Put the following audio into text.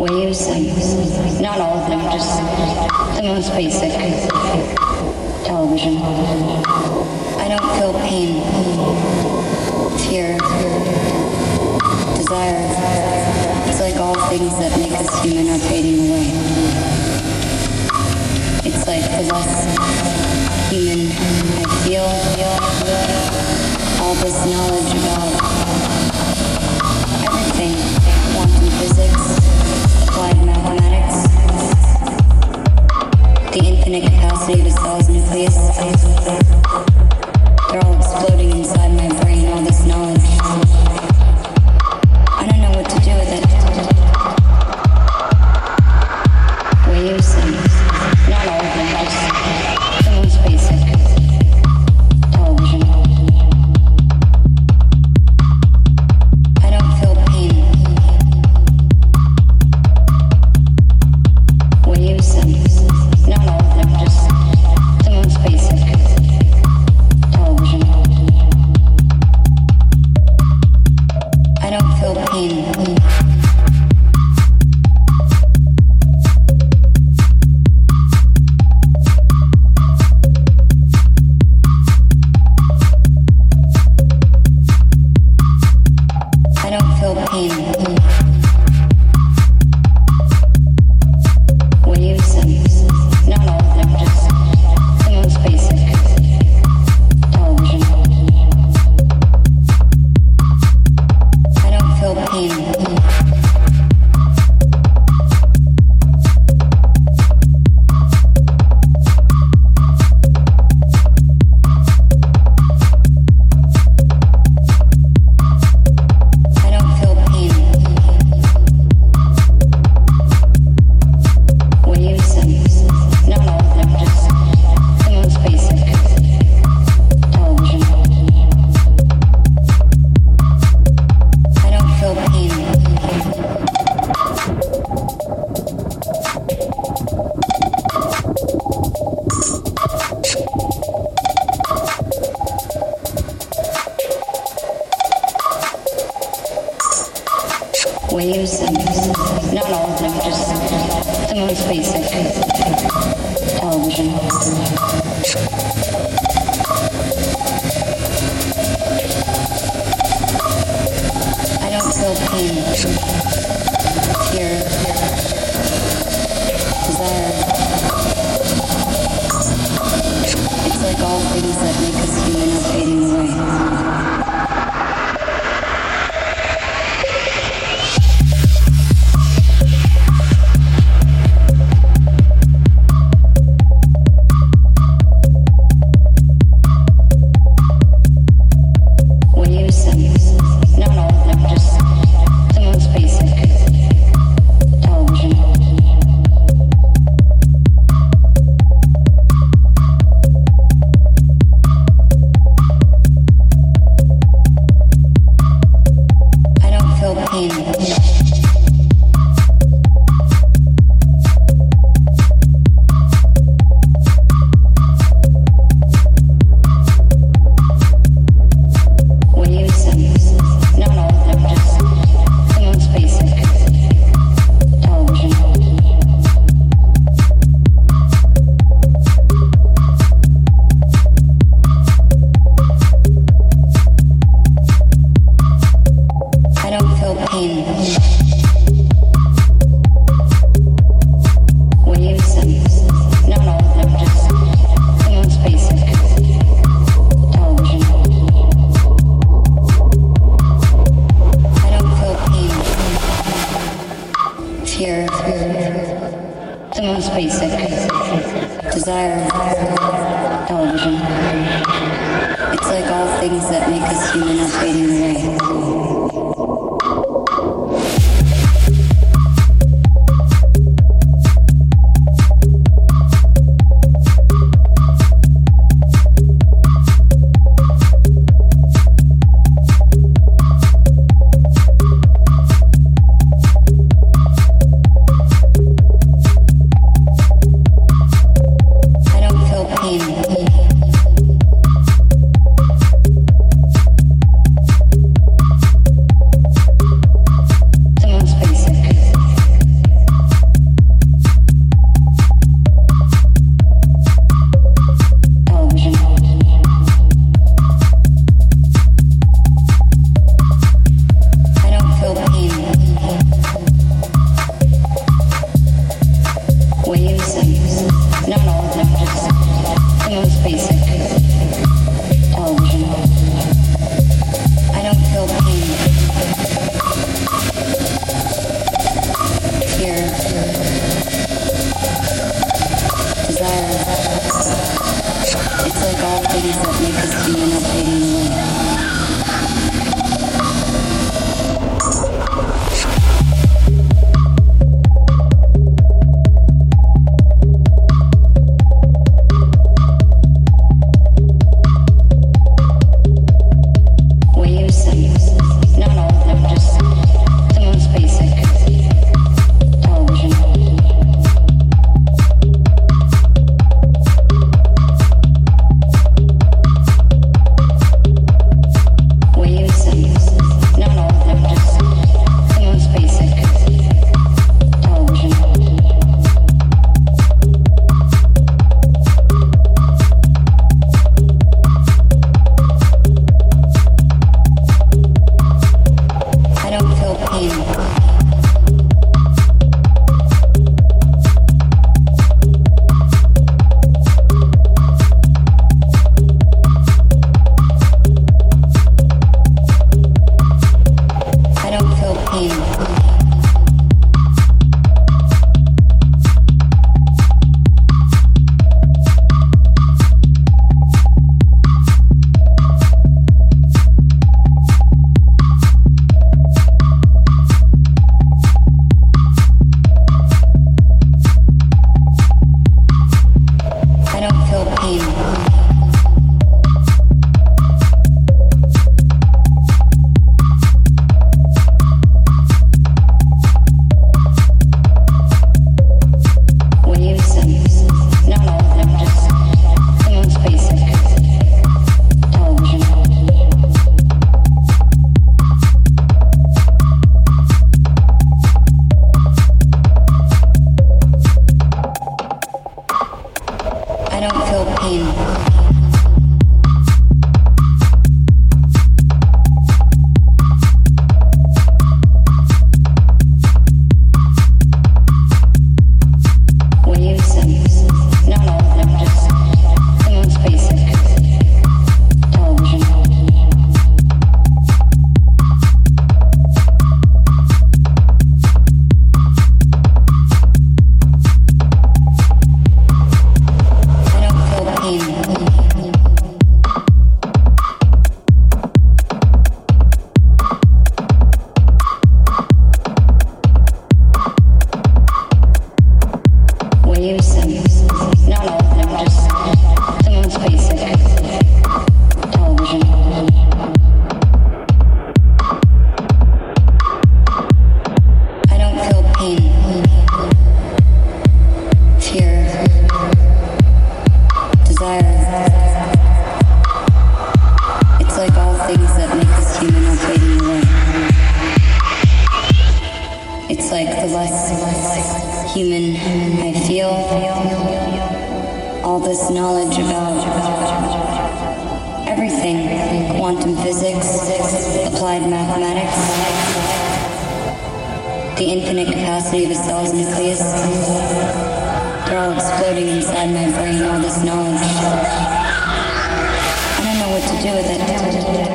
waves, and not all of them, just the most basic television. I don't feel pain, fear, desire. It's like all things that make us human are fading away. It's like the less human I feel, all this knowledge about infinite capacity to the cell's nucleus. They're all exploding inside my body. Thank you. desire, television. It's like all things that make us human are fading away. human I feel all this knowledge about everything quantum physics, applied mathematics, the infinite capacity of a cell's nucleus. They're all exploding inside my brain, all this knowledge. I don't know what to do with it.